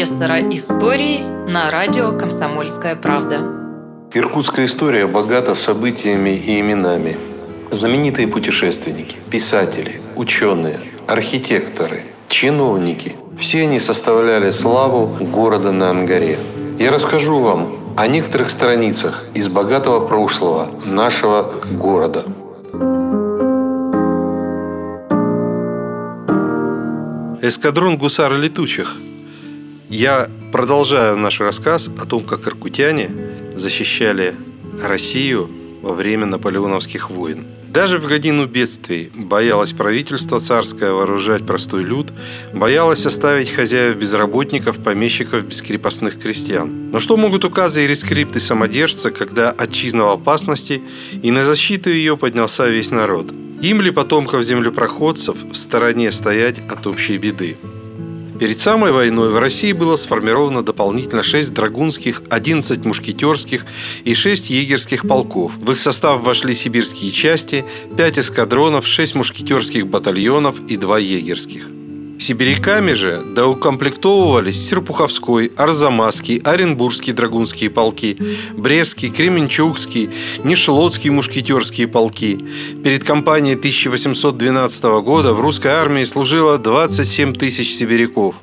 профессора истории на радио «Комсомольская правда». Иркутская история богата событиями и именами. Знаменитые путешественники, писатели, ученые, архитекторы, чиновники – все они составляли славу города на Ангаре. Я расскажу вам о некоторых страницах из богатого прошлого нашего города. Эскадрон гусар летучих. Я продолжаю наш рассказ о том, как иркутяне защищали Россию во время наполеоновских войн. Даже в годину бедствий боялось правительство царское вооружать простой люд, боялось оставить хозяев безработников, помещиков без крестьян. Но что могут указы и рескрипты самодержца, когда отчизна в опасности, и на защиту ее поднялся весь народ? Им ли потомков землепроходцев в стороне стоять от общей беды? Перед самой войной в России было сформировано дополнительно 6 драгунских, 11 мушкетерских и 6 егерских полков. В их состав вошли сибирские части, 5 эскадронов, 6 мушкетерских батальонов и 2 егерских. Сибиряками же доукомплектовывались Серпуховской, Арзамасский, Оренбургские драгунские полки, Брестский, Кременчугский, Нишелодские мушкетерские полки. Перед кампанией 1812 года в русской армии служило 27 тысяч сибиряков.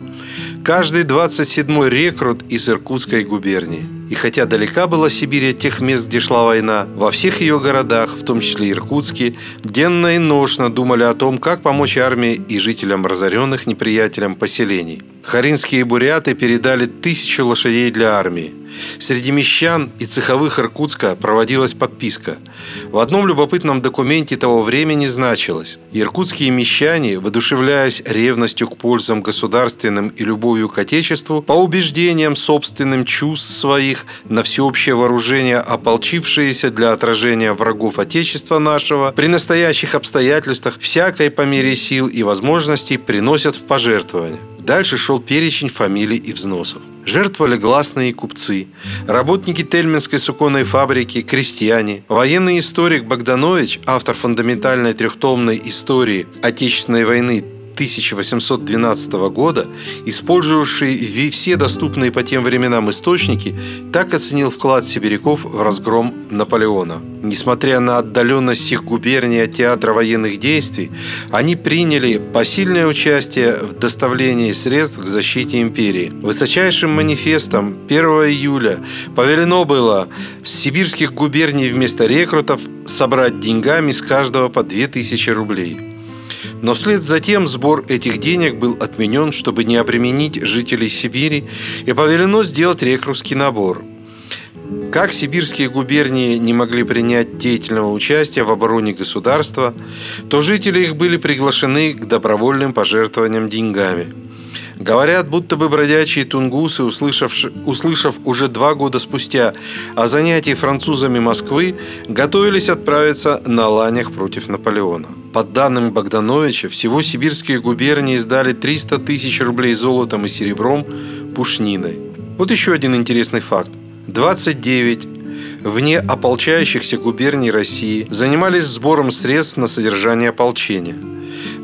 Каждый 27-й рекрут из Иркутской губернии – и хотя далека была Сибирь от тех мест, где шла война, во всех ее городах, в том числе Иркутске, денно и ношно думали о том, как помочь армии и жителям разоренных неприятелям поселений. Харинские буряты передали тысячу лошадей для армии – Среди мещан и цеховых Иркутска проводилась подписка. В одном любопытном документе того времени значилось «Иркутские мещане, воодушевляясь ревностью к пользам государственным и любовью к Отечеству, по убеждениям собственным чувств своих на всеобщее вооружение ополчившиеся для отражения врагов Отечества нашего, при настоящих обстоятельствах всякой по мере сил и возможностей приносят в пожертвование». Дальше шел перечень фамилий и взносов. Жертвовали гласные купцы, работники Тельминской суконной фабрики, крестьяне. Военный историк Богданович, автор фундаментальной трехтомной истории Отечественной войны 1812 года, использовавший все доступные по тем временам источники, так оценил вклад сибиряков в разгром Наполеона. Несмотря на отдаленность их губернии от театра военных действий, они приняли посильное участие в доставлении средств к защите империи. Высочайшим манифестом 1 июля повелено было с сибирских губерний вместо рекрутов собрать деньгами с каждого по 2000 рублей. Но вслед за тем сбор этих денег был отменен, чтобы не обременить жителей Сибири, и повелено сделать рекрутский набор. Как сибирские губернии не могли принять деятельного участия в обороне государства, то жители их были приглашены к добровольным пожертвованиям деньгами – Говорят, будто бы бродячие тунгусы, услышав, услышав уже два года спустя о занятии французами Москвы, готовились отправиться на ланях против Наполеона. Под данным Богдановича, всего сибирские губернии сдали 300 тысяч рублей золотом и серебром пушниной. Вот еще один интересный факт. 29 вне ополчающихся губерний России занимались сбором средств на содержание ополчения –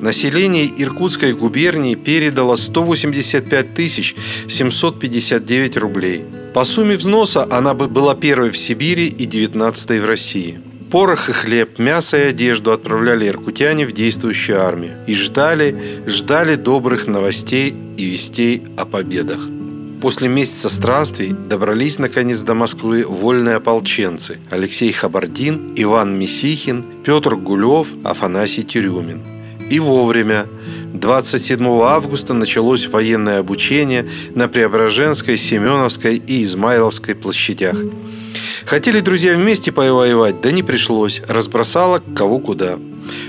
Население Иркутской губернии передало 185 тысяч 759 рублей. По сумме взноса она была первой в Сибири и 19 в России. Порох и хлеб, мясо и одежду отправляли иркутяне в действующую армию. И ждали, ждали добрых новостей и вестей о победах. После месяца странствий добрались наконец до Москвы вольные ополченцы Алексей Хабардин, Иван Месихин, Петр Гулев, Афанасий Тюрюмин. И вовремя. 27 августа началось военное обучение на Преображенской, Семеновской и Измайловской площадях. Хотели друзья вместе повоевать, да не пришлось. Разбросало кого куда.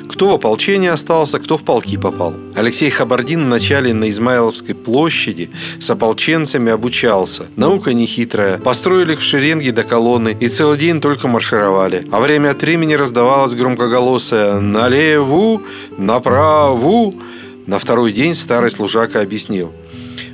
Кто в ополчении остался, кто в полки попал. Алексей Хабардин вначале на Измайловской площади с ополченцами обучался. Наука нехитрая. Построили в шеренге до колонны и целый день только маршировали. А время от времени раздавалось громкоголосое «Налеву! Направу!» На второй день старый служака объяснил.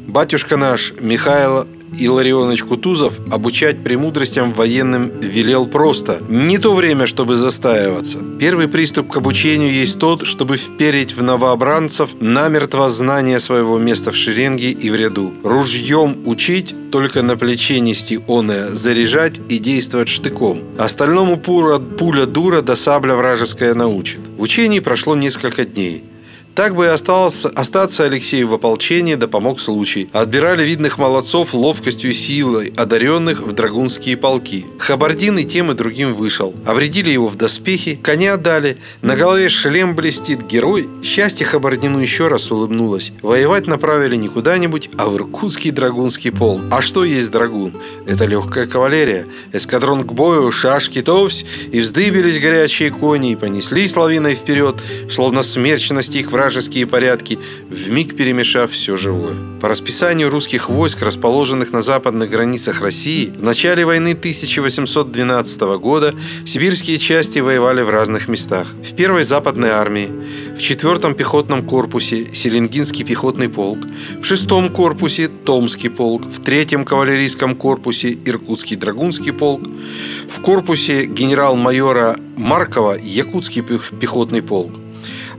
«Батюшка наш, Михаил Илларионович Кутузов обучать премудростям военным велел просто. Не то время, чтобы застаиваться. Первый приступ к обучению есть тот, чтобы вперить в новообранцев намертво знание своего места в шеренге и в ряду. Ружьем учить, только на плече нести оное, заряжать и действовать штыком. Остальному пуля, пуля дура да сабля вражеская научит. В учении прошло несколько дней. Так бы и осталось, остаться Алексею в ополчении, да помог случай. Отбирали видных молодцов ловкостью и силой, одаренных в драгунские полки. Хабардин и тем и другим вышел. Обредили его в доспехи, коня дали, на голове шлем блестит, герой. Счастье Хабардину еще раз улыбнулось. Воевать направили не куда-нибудь, а в Иркутский драгунский полк. А что есть драгун? Это легкая кавалерия. Эскадрон к бою, шашки, товсь, и вздыбились горячие кони, и понеслись лавиной вперед, словно смерч настиг вражеские порядки, вмиг перемешав все живое. По расписанию русских войск, расположенных на западных границах России, в начале войны 1812 года сибирские части воевали в разных местах. В первой западной армии, в четвертом пехотном корпусе Селенгинский пехотный полк, в шестом корпусе Томский полк, в третьем кавалерийском корпусе Иркутский драгунский полк, в корпусе генерал-майора Маркова Якутский пехотный полк.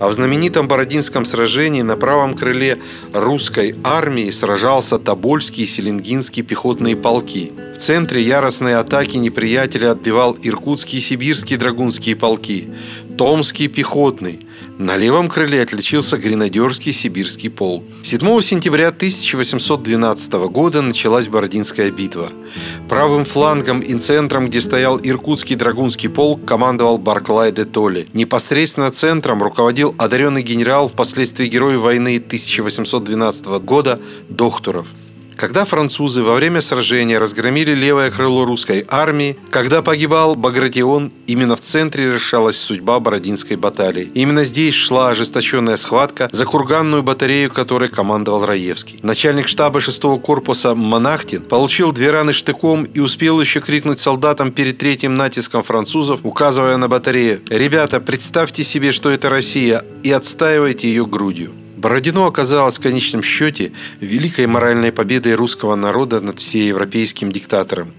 А в знаменитом Бородинском сражении на правом крыле русской армии сражался Тобольский и Селенгинский пехотные полки. В центре яростной атаки неприятеля отбивал Иркутский и Сибирский драгунские полки, Томский пехотный – на левом крыле отличился гренадерский сибирский полк. 7 сентября 1812 года началась Бородинская битва. Правым флангом и центром, где стоял Иркутский драгунский полк, командовал Барклай де Толли. Непосредственно центром руководил одаренный генерал, впоследствии герой войны 1812 года Дохтуров. Когда французы во время сражения разгромили левое крыло русской армии, когда погибал Багратион, именно в центре решалась судьба Бородинской баталии. Именно здесь шла ожесточенная схватка за курганную батарею, которой командовал Раевский. Начальник штаба 6-го корпуса Монахтин получил две раны штыком и успел еще крикнуть солдатам перед третьим натиском французов, указывая на батарею «Ребята, представьте себе, что это Россия, и отстаивайте ее грудью». Бородино оказалось в конечном счете великой моральной победой русского народа над всеевропейским диктатором.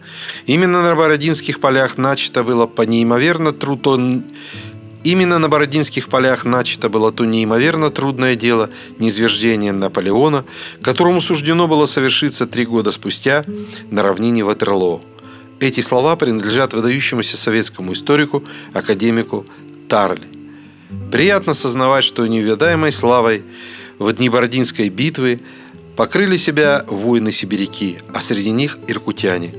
Именно на Бородинских полях начато было по неимоверно трудно Именно на Бородинских полях начато было то неимоверно трудное дело низвержения Наполеона, которому суждено было совершиться три года спустя на равнине Ватерлоо. Эти слова принадлежат выдающемуся советскому историку, академику Тарли. Приятно сознавать, что неведаемой славой в дни Бородинской битвы покрыли себя воины-сибиряки, а среди них иркутяне.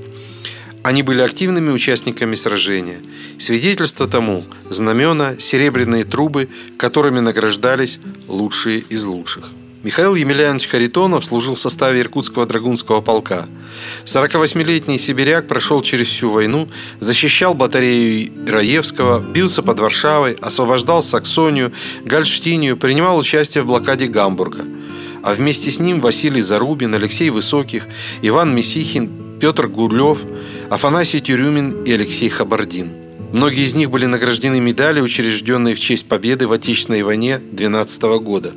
Они были активными участниками сражения. Свидетельство тому – знамена, серебряные трубы, которыми награждались лучшие из лучших. Михаил Емельянович Харитонов служил в составе Иркутского драгунского полка. 48-летний сибиряк прошел через всю войну, защищал батарею Раевского, бился под Варшавой, освобождал Саксонию, Гольштинию, принимал участие в блокаде Гамбурга. А вместе с ним Василий Зарубин, Алексей Высоких, Иван Месихин, Петр Гурлев, Афанасий Тюрюмин и Алексей Хабардин – Многие из них были награждены медалью, учрежденной в честь победы в Отечественной войне 12 года.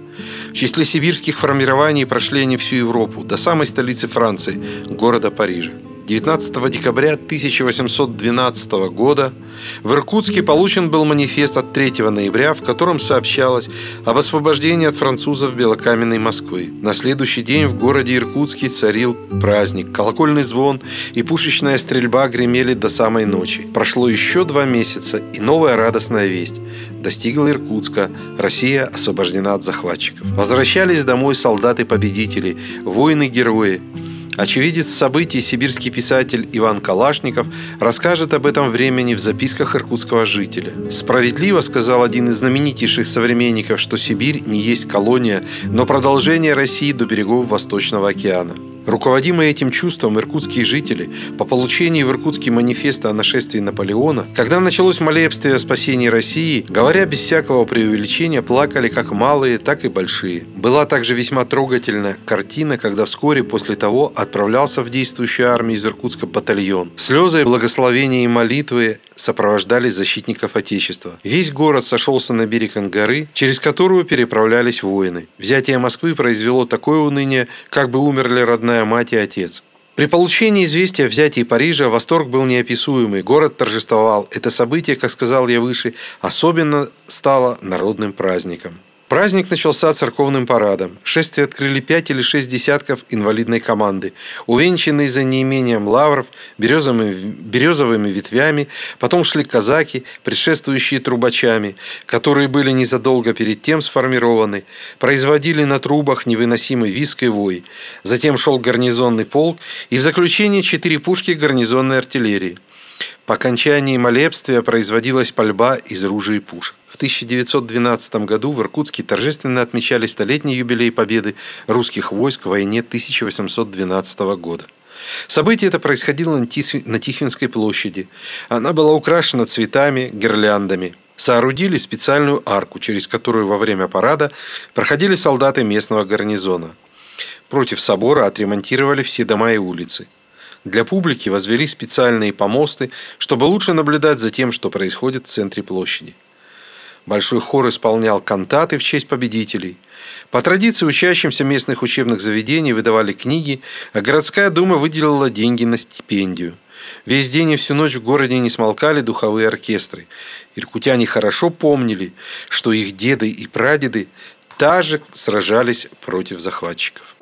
В числе сибирских формирований прошли они всю Европу, до самой столицы Франции, города Парижа. 19 декабря 1812 года в Иркутске получен был манифест от 3 ноября, в котором сообщалось об освобождении от французов белокаменной Москвы. На следующий день в городе Иркутске царил праздник. Колокольный звон и пушечная стрельба гремели до самой ночи. Прошло еще два месяца, и новая радостная весть достигла Иркутска. Россия освобождена от захватчиков. Возвращались домой солдаты-победители, воины-герои. Очевидец событий сибирский писатель Иван Калашников расскажет об этом времени в записках иркутского жителя. Справедливо сказал один из знаменитейших современников, что Сибирь не есть колония, но продолжение России до берегов Восточного океана. Руководимые этим чувством иркутские жители по получении в Иркутске манифеста о нашествии Наполеона, когда началось молебствие о спасении России, говоря без всякого преувеличения, плакали как малые, так и большие. Была также весьма трогательная картина, когда вскоре после того отправлялся в действующую армию из Иркутска батальон. Слезы, благословения и молитвы сопровождали защитников Отечества. Весь город сошелся на берег Ангары, через которую переправлялись воины. Взятие Москвы произвело такое уныние, как бы умерли родная мать и отец. При получении известия о взятии Парижа восторг был неописуемый, город торжествовал. Это событие, как сказал я выше, особенно стало народным праздником. Праздник начался церковным парадом. Шествие открыли пять или шесть десятков инвалидной команды, увенчанные за неимением лавров, березовыми, березовыми ветвями. Потом шли казаки, предшествующие трубачами, которые были незадолго перед тем сформированы, производили на трубах невыносимый виск и вой. Затем шел гарнизонный полк и в заключение четыре пушки гарнизонной артиллерии. По окончании молебствия производилась пальба из ружей и пушек. В 1912 году в Иркутске торжественно отмечали столетний юбилей победы русских войск в войне 1812 года. Событие это происходило на Тихвинской площади. Она была украшена цветами, гирляндами. Соорудили специальную арку, через которую во время парада проходили солдаты местного гарнизона. Против собора отремонтировали все дома и улицы. Для публики возвели специальные помосты, чтобы лучше наблюдать за тем, что происходит в центре площади. Большой хор исполнял кантаты в честь победителей. По традиции учащимся местных учебных заведений выдавали книги, а городская дума выделила деньги на стипендию. Весь день и всю ночь в городе не смолкали духовые оркестры. Иркутяне хорошо помнили, что их деды и прадеды также сражались против захватчиков.